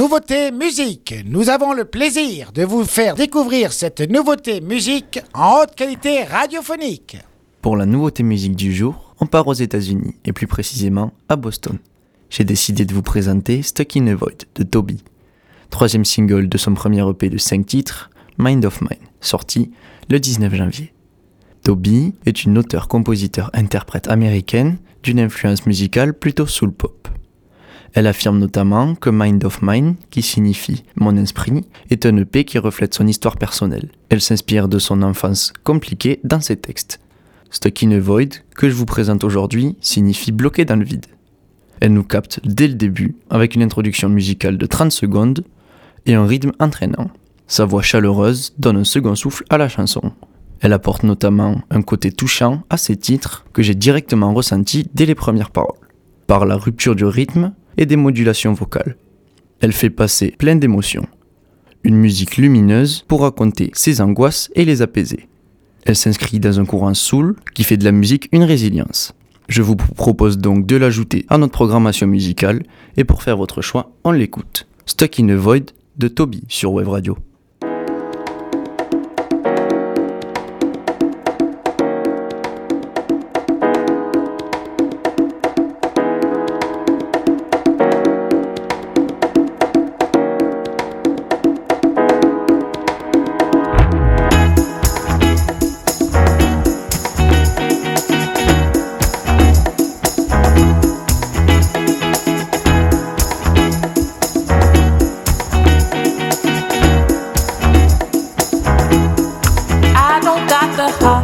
nouveauté musique. Nous avons le plaisir de vous faire découvrir cette nouveauté musique en haute qualité radiophonique. Pour la nouveauté musique du jour, on part aux États-Unis et plus précisément à Boston. J'ai décidé de vous présenter Stuck in a Void de Toby, troisième single de son premier EP de 5 titres, Mind of Mine, sorti le 19 janvier. Toby est une auteure-compositeur-interprète américaine d'une influence musicale plutôt soul pop. Elle affirme notamment que Mind of Mine, qui signifie mon esprit, est un EP qui reflète son histoire personnelle. Elle s'inspire de son enfance compliquée dans ses textes. Stuck in a Void, que je vous présente aujourd'hui, signifie bloqué dans le vide. Elle nous capte dès le début avec une introduction musicale de 30 secondes et un rythme entraînant. Sa voix chaleureuse donne un second souffle à la chanson. Elle apporte notamment un côté touchant à ses titres que j'ai directement ressenti dès les premières paroles. Par la rupture du rythme, et des modulations vocales. Elle fait passer plein d'émotions. Une musique lumineuse pour raconter ses angoisses et les apaiser. Elle s'inscrit dans un courant soul qui fait de la musique une résilience. Je vous propose donc de l'ajouter à notre programmation musicale et pour faire votre choix, on l'écoute. Stuck in a Void de Toby sur Web Radio. heart.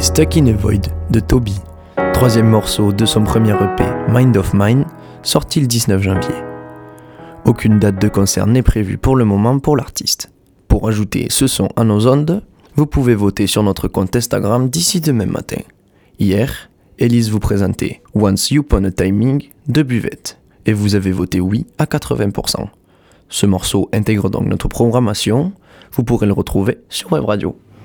Stuck in a Void de Toby, troisième morceau de son premier EP Mind of Mine, sorti le 19 janvier. Aucune date de concert n'est prévue pour le moment pour l'artiste. Pour ajouter ce son à nos ondes, vous pouvez voter sur notre compte Instagram d'ici demain matin. Hier, Elise vous présentait Once Upon a Timing de Buvette, et vous avez voté oui à 80%. Ce morceau intègre donc notre programmation, vous pourrez le retrouver sur Web Radio.